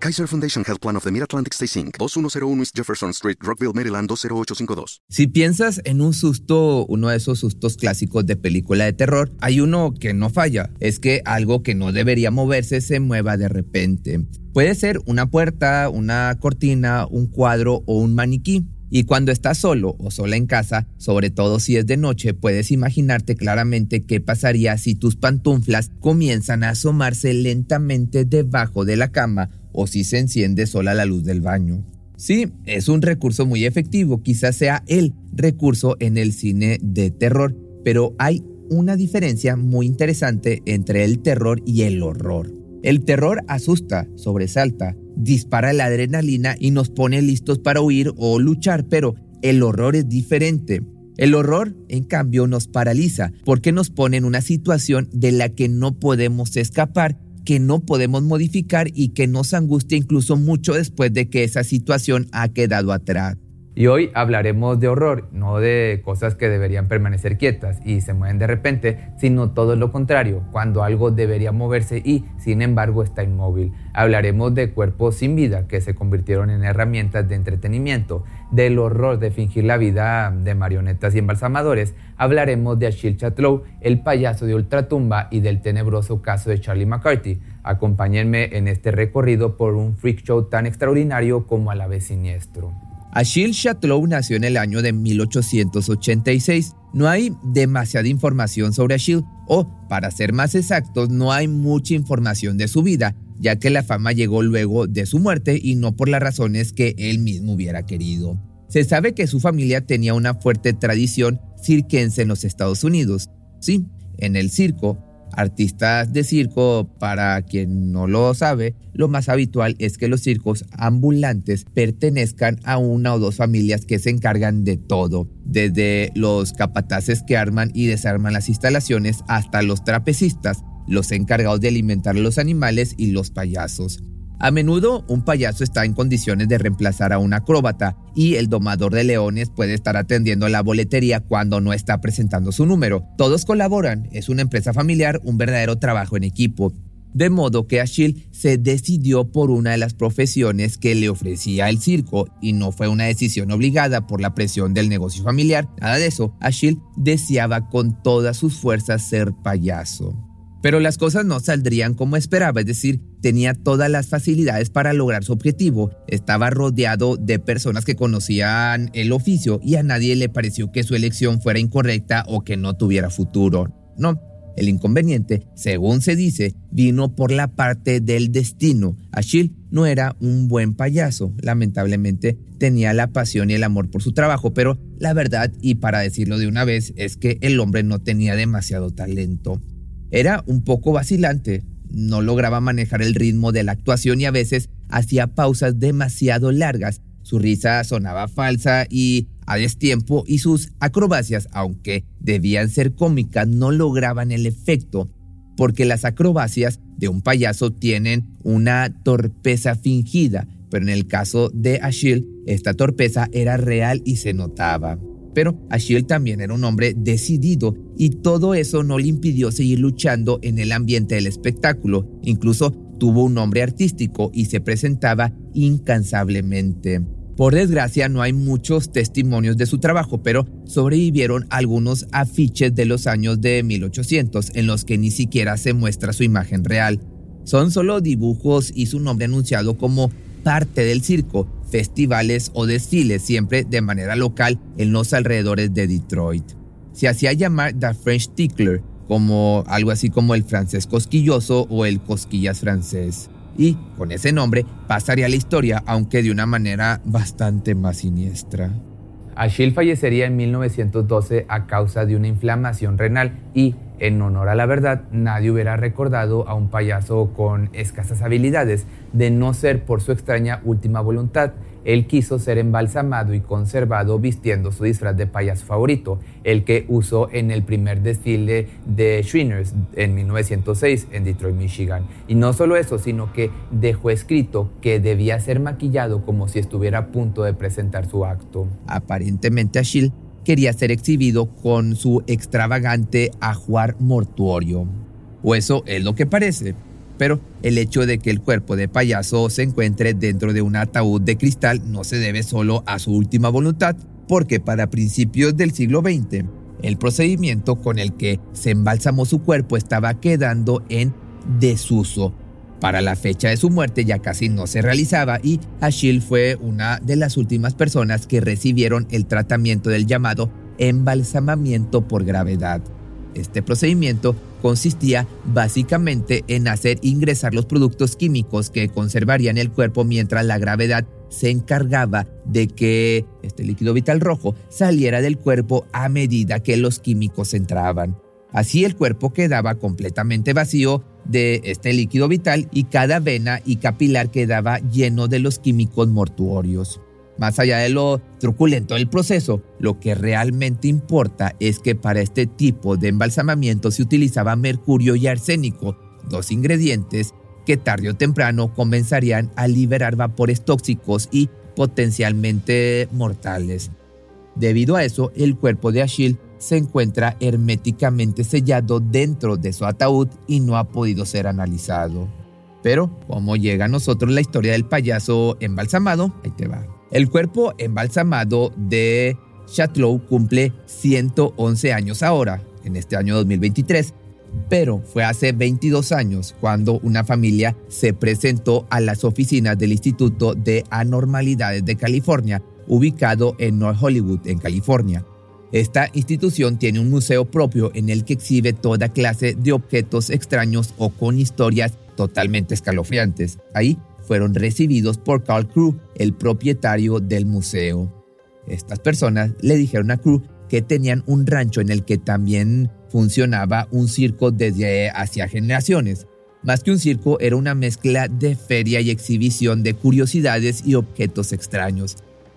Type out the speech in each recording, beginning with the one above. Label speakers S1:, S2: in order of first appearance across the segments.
S1: Kaiser Foundation Health Plan of the Mid-Atlantic Stay Inc., 2101 East Jefferson Street, Rockville, Maryland, 20852.
S2: Si piensas en un susto, uno de esos sustos clásicos de película de terror, hay uno que no falla. Es que algo que no debería moverse se mueva de repente. Puede ser una puerta, una cortina, un cuadro o un maniquí. Y cuando estás solo o sola en casa, sobre todo si es de noche, puedes imaginarte claramente qué pasaría si tus pantuflas comienzan a asomarse lentamente debajo de la cama o si se enciende sola la luz del baño. Sí, es un recurso muy efectivo, quizás sea el recurso en el cine de terror, pero hay una diferencia muy interesante entre el terror y el horror. El terror asusta, sobresalta, dispara la adrenalina y nos pone listos para huir o luchar, pero el horror es diferente. El horror, en cambio, nos paraliza porque nos pone en una situación de la que no podemos escapar, que no podemos modificar y que nos angustia incluso mucho después de que esa situación ha quedado atrás. Y hoy hablaremos de horror, no de cosas que deberían permanecer quietas y se mueven de repente, sino todo lo contrario, cuando algo debería moverse y, sin embargo, está inmóvil. Hablaremos de cuerpos sin vida que se convirtieron en herramientas de entretenimiento, del horror de fingir la vida de marionetas y embalsamadores. Hablaremos de Achille Chatlow, el payaso de Ultratumba y del tenebroso caso de Charlie McCarthy. Acompáñenme en este recorrido por un freak show tan extraordinario como a la vez siniestro. Achille Chatlow nació en el año de 1886. No hay demasiada información sobre Achille, o, para ser más exactos, no hay mucha información de su vida, ya que la fama llegó luego de su muerte y no por las razones que él mismo hubiera querido. Se sabe que su familia tenía una fuerte tradición cirquense en los Estados Unidos. Sí, en el circo, artistas de circo, para quien no lo sabe, lo más habitual es que los circos ambulantes pertenezcan a una o dos familias que se encargan de todo, desde los capataces que arman y desarman las instalaciones hasta los trapecistas, los encargados de alimentar a los animales y los payasos. A menudo un payaso está en condiciones de reemplazar a un acróbata y el domador de leones puede estar atendiendo la boletería cuando no está presentando su número. Todos colaboran, es una empresa familiar, un verdadero trabajo en equipo. De modo que Achille se decidió por una de las profesiones que le ofrecía el circo y no fue una decisión obligada por la presión del negocio familiar. Nada de eso, Achille deseaba con todas sus fuerzas ser payaso. Pero las cosas no saldrían como esperaba, es decir, tenía todas las facilidades para lograr su objetivo, estaba rodeado de personas que conocían el oficio y a nadie le pareció que su elección fuera incorrecta o que no tuviera futuro. No, el inconveniente, según se dice, vino por la parte del destino. Achille no era un buen payaso, lamentablemente tenía la pasión y el amor por su trabajo, pero la verdad, y para decirlo de una vez, es que el hombre no tenía demasiado talento. Era un poco vacilante, no lograba manejar el ritmo de la actuación y a veces hacía pausas demasiado largas. Su risa sonaba falsa y a destiempo y sus acrobacias, aunque debían ser cómicas, no lograban el efecto, porque las acrobacias de un payaso tienen una torpeza fingida, pero en el caso de Achille, esta torpeza era real y se notaba. Pero Achille también era un hombre decidido y todo eso no le impidió seguir luchando en el ambiente del espectáculo. Incluso tuvo un nombre artístico y se presentaba incansablemente. Por desgracia no hay muchos testimonios de su trabajo, pero sobrevivieron algunos afiches de los años de 1800 en los que ni siquiera se muestra su imagen real. Son solo dibujos y su nombre anunciado como parte del circo, festivales o desfiles, siempre de manera local en los alrededores de Detroit. Se hacía llamar The French Tickler, como algo así como el francés cosquilloso o el cosquillas francés. Y con ese nombre pasaría la historia, aunque de una manera bastante más siniestra. Achille fallecería en 1912 a causa de una inflamación renal y, en honor a la verdad, nadie hubiera recordado a un payaso con escasas habilidades, de no ser por su extraña última voluntad,
S3: él quiso ser embalsamado y conservado vistiendo su disfraz de payaso favorito, el que usó en el primer desfile de Shriners en 1906 en Detroit, Michigan. Y no solo eso, sino que dejó escrito que debía ser maquillado como si estuviera a punto de presentar su acto.
S2: Aparentemente Achille quería ser exhibido con su extravagante ajuar mortuorio. O eso es lo que parece pero el hecho de que el cuerpo de payaso se encuentre dentro de un ataúd de cristal no se debe solo a su última voluntad, porque para principios del siglo XX, el procedimiento con el que se embalsamó su cuerpo estaba quedando en desuso. Para la fecha de su muerte ya casi no se realizaba y Achille fue una de las últimas personas que recibieron el tratamiento del llamado embalsamamiento por gravedad. Este procedimiento consistía básicamente en hacer ingresar los productos químicos que conservarían el cuerpo mientras la gravedad se encargaba de que este líquido vital rojo saliera del cuerpo a medida que los químicos entraban. Así el cuerpo quedaba completamente vacío de este líquido vital y cada vena y capilar quedaba lleno de los químicos mortuorios. Más allá de lo truculento del proceso, lo que realmente importa es que para este tipo de embalsamamiento se utilizaba mercurio y arsénico, dos ingredientes que tarde o temprano comenzarían a liberar vapores tóxicos y potencialmente mortales. Debido a eso, el cuerpo de Achille se encuentra herméticamente sellado dentro de su ataúd y no ha podido ser analizado. Pero, ¿cómo llega a nosotros la historia del payaso embalsamado? Ahí te va. El cuerpo embalsamado de Chatlow cumple 111 años ahora, en este año 2023, pero fue hace 22 años cuando una familia se presentó a las oficinas del Instituto de Anormalidades de California, ubicado en North Hollywood, en California. Esta institución tiene un museo propio en el que exhibe toda clase de objetos extraños o con historias totalmente escalofriantes. Ahí fueron recibidos por Carl Crew, el propietario del museo. Estas personas le dijeron a Crew que tenían un rancho en el que también funcionaba un circo desde hacia generaciones. Más que un circo, era una mezcla de feria y exhibición de curiosidades y objetos extraños.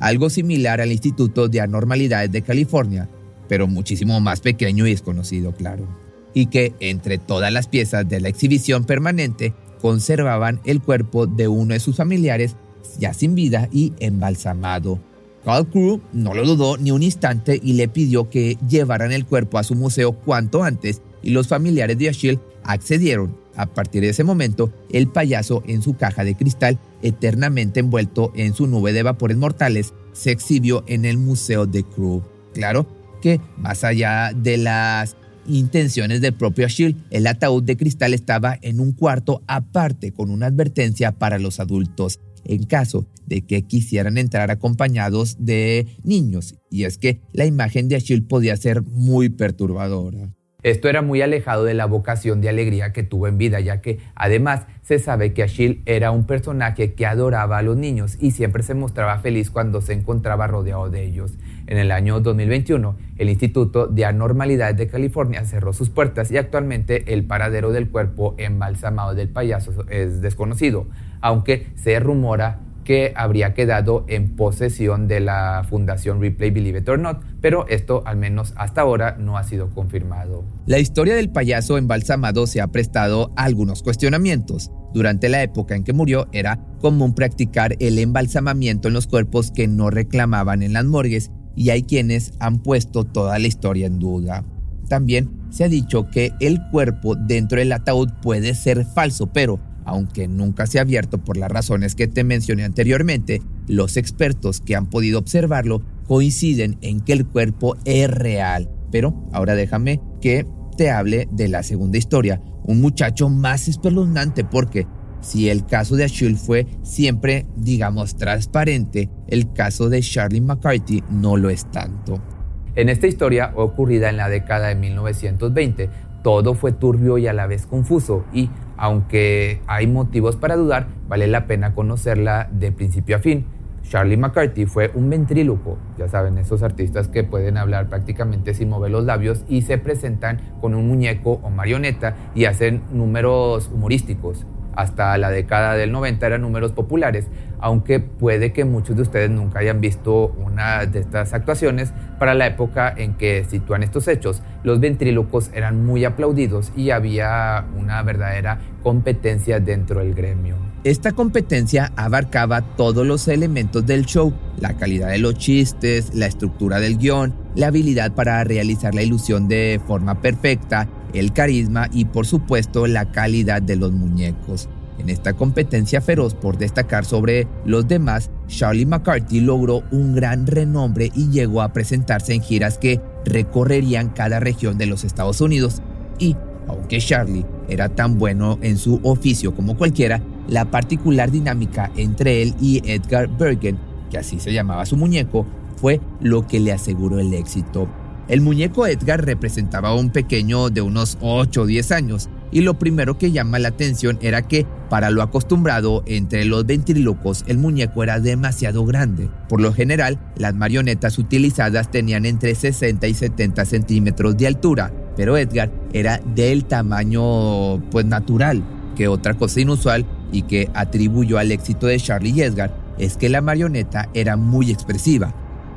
S2: Algo similar al Instituto de Anormalidades de California, pero muchísimo más pequeño y desconocido, claro. Y que entre todas las piezas de la exhibición permanente conservaban el cuerpo de uno de sus familiares ya sin vida y embalsamado. Carl Crew no lo dudó ni un instante y le pidió que llevaran el cuerpo a su museo cuanto antes y los familiares de Achille accedieron. A partir de ese momento, el payaso en su caja de cristal, eternamente envuelto en su nube de vapores mortales, se exhibió en el museo de Crew. Claro que, más allá de las intenciones del propio Achille, el ataúd de cristal estaba en un cuarto aparte con una advertencia para los adultos en caso de que quisieran entrar acompañados de niños, y es que la imagen de Achille podía ser muy perturbadora.
S3: Esto era muy alejado de la vocación de alegría que tuvo en vida, ya que además se sabe que Achille era un personaje que adoraba a los niños y siempre se mostraba feliz cuando se encontraba rodeado de ellos. En el año 2021, el Instituto de Anormalidades de California cerró sus puertas y actualmente el paradero del cuerpo embalsamado del payaso es desconocido, aunque se rumora que habría quedado en posesión de la Fundación Replay Believe It or Not, pero esto al menos hasta ahora no ha sido confirmado.
S2: La historia del payaso embalsamado se ha prestado a algunos cuestionamientos. Durante la época en que murió era común practicar el embalsamamiento en los cuerpos que no reclamaban en las morgues y hay quienes han puesto toda la historia en duda. También se ha dicho que el cuerpo dentro del ataúd puede ser falso, pero aunque nunca se ha abierto por las razones que te mencioné anteriormente, los expertos que han podido observarlo coinciden en que el cuerpo es real. Pero ahora déjame que te hable de la segunda historia, un muchacho más espeluznante porque si el caso de Achille fue siempre, digamos, transparente, el caso de Charlie McCarthy no lo es tanto.
S3: En esta historia ocurrida en la década de 1920, todo fue turbio y a la vez confuso y, aunque hay motivos para dudar, vale la pena conocerla de principio a fin. Charlie McCarthy fue un ventríloco, ya saben, esos artistas que pueden hablar prácticamente sin mover los labios y se presentan con un muñeco o marioneta y hacen números humorísticos. Hasta la década del 90 eran números populares, aunque puede que muchos de ustedes nunca hayan visto una de estas actuaciones para la época en que sitúan estos hechos. Los ventrílocos eran muy aplaudidos y había una verdadera competencia dentro del gremio.
S2: Esta competencia abarcaba todos los elementos del show, la calidad de los chistes, la estructura del guion, la habilidad para realizar la ilusión de forma perfecta, el carisma y por supuesto la calidad de los muñecos. En esta competencia feroz por destacar sobre los demás, Charlie McCarthy logró un gran renombre y llegó a presentarse en giras que recorrerían cada región de los Estados Unidos. Y, aunque Charlie era tan bueno en su oficio como cualquiera, la particular dinámica entre él y Edgar Bergen, que así se llamaba su muñeco, fue lo que le aseguró el éxito. El muñeco Edgar representaba a un pequeño de unos 8 o 10 años, y lo primero que llama la atención era que, para lo acostumbrado entre los ventrílocos, el muñeco era demasiado grande. Por lo general, las marionetas utilizadas tenían entre 60 y 70 centímetros de altura, pero Edgar era del tamaño pues natural, que otra cosa inusual y que atribuyó al éxito de Charlie y Edgar es que la marioneta era muy expresiva.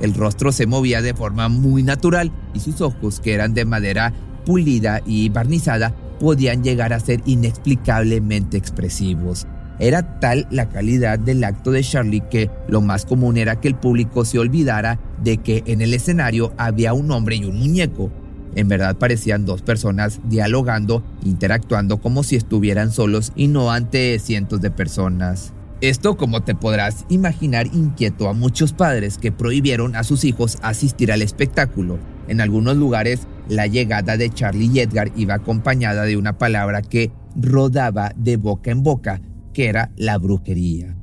S2: El rostro se movía de forma muy natural y sus ojos, que eran de madera pulida y barnizada, podían llegar a ser inexplicablemente expresivos. Era tal la calidad del acto de Charlie que lo más común era que el público se olvidara de que en el escenario había un hombre y un muñeco. En verdad parecían dos personas dialogando, interactuando como si estuvieran solos y no ante cientos de personas. Esto, como te podrás imaginar, inquietó a muchos padres que prohibieron a sus hijos asistir al espectáculo. En algunos lugares, la llegada de Charlie y Edgar iba acompañada de una palabra que rodaba de boca en boca, que era la brujería.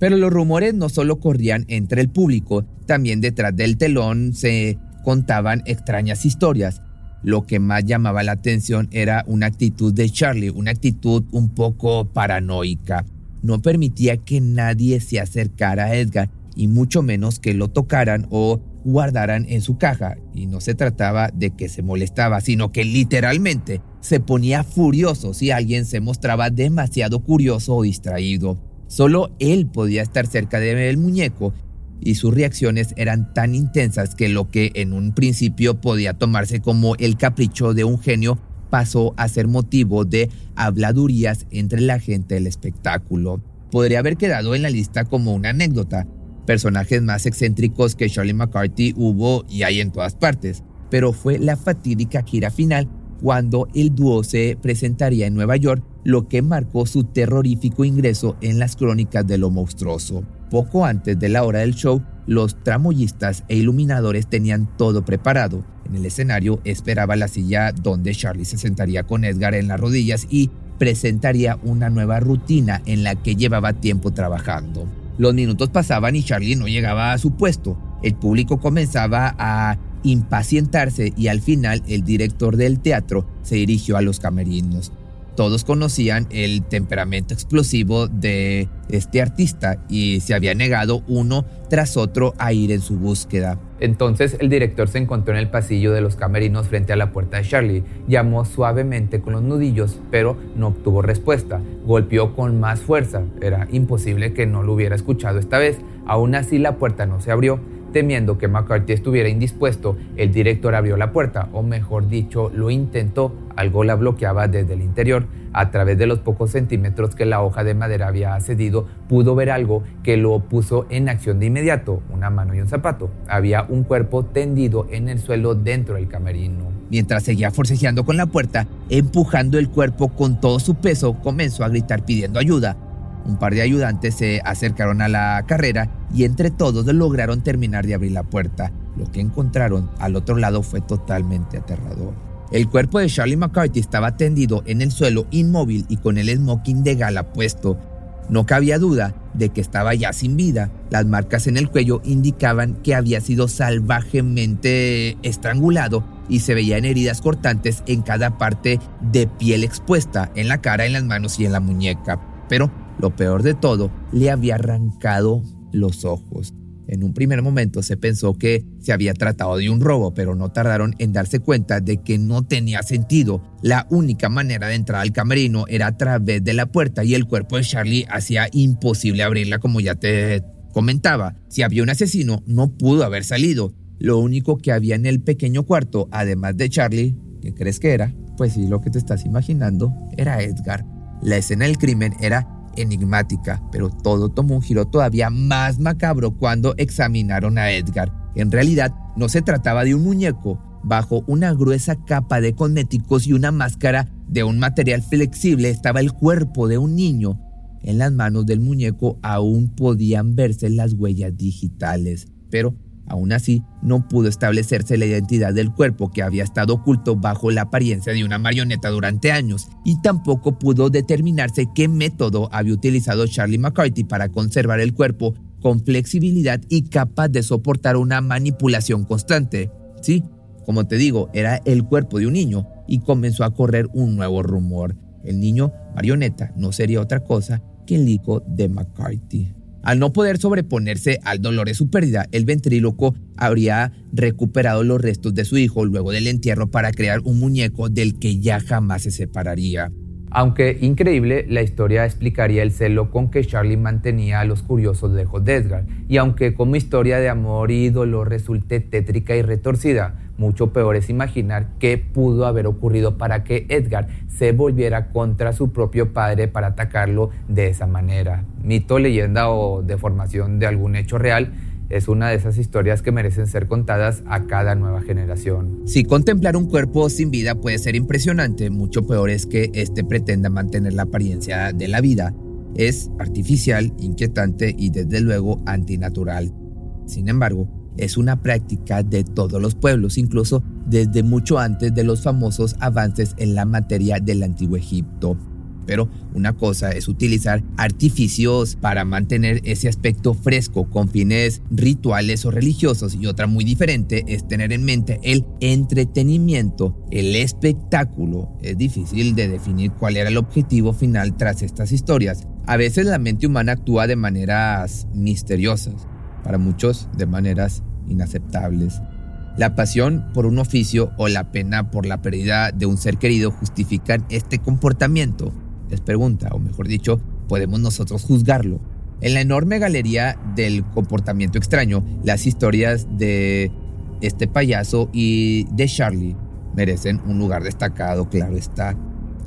S2: Pero los rumores no solo corrían entre el público, también detrás del telón se contaban extrañas historias. Lo que más llamaba la atención era una actitud de Charlie, una actitud un poco paranoica no permitía que nadie se acercara a Edgar y mucho menos que lo tocaran o guardaran en su caja. Y no se trataba de que se molestaba, sino que literalmente se ponía furioso si alguien se mostraba demasiado curioso o distraído. Solo él podía estar cerca del muñeco y sus reacciones eran tan intensas que lo que en un principio podía tomarse como el capricho de un genio pasó a ser motivo de habladurías entre la gente del espectáculo. Podría haber quedado en la lista como una anécdota. Personajes más excéntricos que Charlie McCarthy hubo y hay en todas partes, pero fue la fatídica gira final cuando el dúo se presentaría en Nueva York, lo que marcó su terrorífico ingreso en las crónicas de lo monstruoso. Poco antes de la hora del show, los tramoyistas e iluminadores tenían todo preparado. En el escenario esperaba la silla donde Charlie se sentaría con Edgar en las rodillas y presentaría una nueva rutina en la que llevaba tiempo trabajando. Los minutos pasaban y Charlie no llegaba a su puesto. El público comenzaba a impacientarse y al final el director del teatro se dirigió a los camerinos. Todos conocían el temperamento explosivo de este artista y se había negado uno tras otro a ir en su búsqueda.
S3: Entonces el director se encontró en el pasillo de los camerinos frente a la puerta de Charlie. Llamó suavemente con los nudillos, pero no obtuvo respuesta. Golpeó con más fuerza. Era imposible que no lo hubiera escuchado esta vez. Aún así la puerta no se abrió. Temiendo que McCarthy estuviera indispuesto, el director abrió la puerta, o mejor dicho, lo intentó. Algo la bloqueaba desde el interior. A través de los pocos centímetros que la hoja de madera había cedido, pudo ver algo que lo puso en acción de inmediato, una mano y un zapato. Había un cuerpo tendido en el suelo dentro del camerino.
S2: Mientras seguía forcejeando con la puerta, empujando el cuerpo con todo su peso, comenzó a gritar pidiendo ayuda. Un par de ayudantes se acercaron a la carrera y entre todos lograron terminar de abrir la puerta. Lo que encontraron al otro lado fue totalmente aterrador. El cuerpo de Charlie McCarthy estaba tendido en el suelo inmóvil y con el smoking de gala puesto. No cabía duda de que estaba ya sin vida. Las marcas en el cuello indicaban que había sido salvajemente estrangulado y se veían heridas cortantes en cada parte de piel expuesta, en la cara, en las manos y en la muñeca. Pero lo peor de todo, le había arrancado los ojos. En un primer momento se pensó que se había tratado de un robo, pero no tardaron en darse cuenta de que no tenía sentido. La única manera de entrar al camerino era a través de la puerta y el cuerpo de Charlie hacía imposible abrirla como ya te comentaba. Si había un asesino, no pudo haber salido. Lo único que había en el pequeño cuarto, además de Charlie, ¿qué crees que era? Pues sí, lo que te estás imaginando, era Edgar. La escena del crimen era enigmática, pero todo tomó un giro todavía más macabro cuando examinaron a Edgar. En realidad, no se trataba de un muñeco. Bajo una gruesa capa de cosméticos y una máscara de un material flexible estaba el cuerpo de un niño. En las manos del muñeco aún podían verse las huellas digitales, pero Aún así, no pudo establecerse la identidad del cuerpo que había estado oculto bajo la apariencia de una marioneta durante años, y tampoco pudo determinarse qué método había utilizado Charlie McCarthy para conservar el cuerpo con flexibilidad y capaz de soportar una manipulación constante. Sí, como te digo, era el cuerpo de un niño, y comenzó a correr un nuevo rumor. El niño marioneta no sería otra cosa que el hijo de McCarthy. Al no poder sobreponerse al dolor de su pérdida, el ventríloco habría recuperado los restos de su hijo luego del entierro para crear un muñeco del que ya jamás se separaría.
S3: Aunque increíble, la historia explicaría el celo con que Charlie mantenía a los curiosos lejos de Edgar, y aunque como historia de amor y dolor resulte tétrica y retorcida, mucho peor es imaginar qué pudo haber ocurrido para que Edgar se volviera contra su propio padre para atacarlo de esa manera. Mito, leyenda o deformación de algún hecho real es una de esas historias que merecen ser contadas a cada nueva generación.
S2: Si contemplar un cuerpo sin vida puede ser impresionante, mucho peor es que éste pretenda mantener la apariencia de la vida. Es artificial, inquietante y desde luego antinatural. Sin embargo, es una práctica de todos los pueblos, incluso desde mucho antes de los famosos avances en la materia del antiguo Egipto. Pero una cosa es utilizar artificios para mantener ese aspecto fresco con fines rituales o religiosos y otra muy diferente es tener en mente el entretenimiento, el espectáculo. Es difícil de definir cuál era el objetivo final tras estas historias. A veces la mente humana actúa de maneras misteriosas, para muchos de maneras inaceptables. La pasión por un oficio o la pena por la pérdida de un ser querido justifican este comportamiento. Les pregunta, o mejor dicho, podemos nosotros juzgarlo. En la enorme galería del comportamiento extraño, las historias de este payaso y de Charlie merecen un lugar destacado, claro está.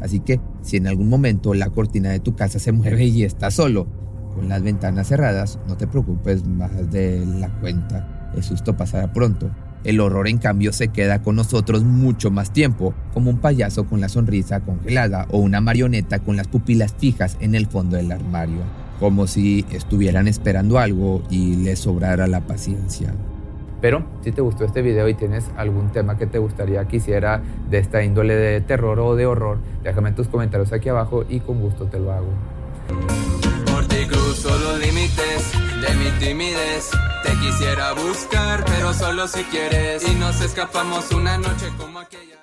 S2: Así que si en algún momento la cortina de tu casa se mueve y estás solo, con las ventanas cerradas, no te preocupes más de la cuenta. El susto pasará pronto. El horror en cambio se queda con nosotros mucho más tiempo, como un payaso con la sonrisa congelada o una marioneta con las pupilas fijas en el fondo del armario, como si estuvieran esperando algo y les sobrara la paciencia.
S3: Pero si te gustó este video y tienes algún tema que te gustaría que hiciera de esta índole de terror o de horror, déjame tus comentarios aquí abajo y con gusto te lo hago.
S4: Por ti cruzo los límites de mi timidez. Te quisiera buscar, pero solo si quieres. Y nos escapamos una noche como aquella.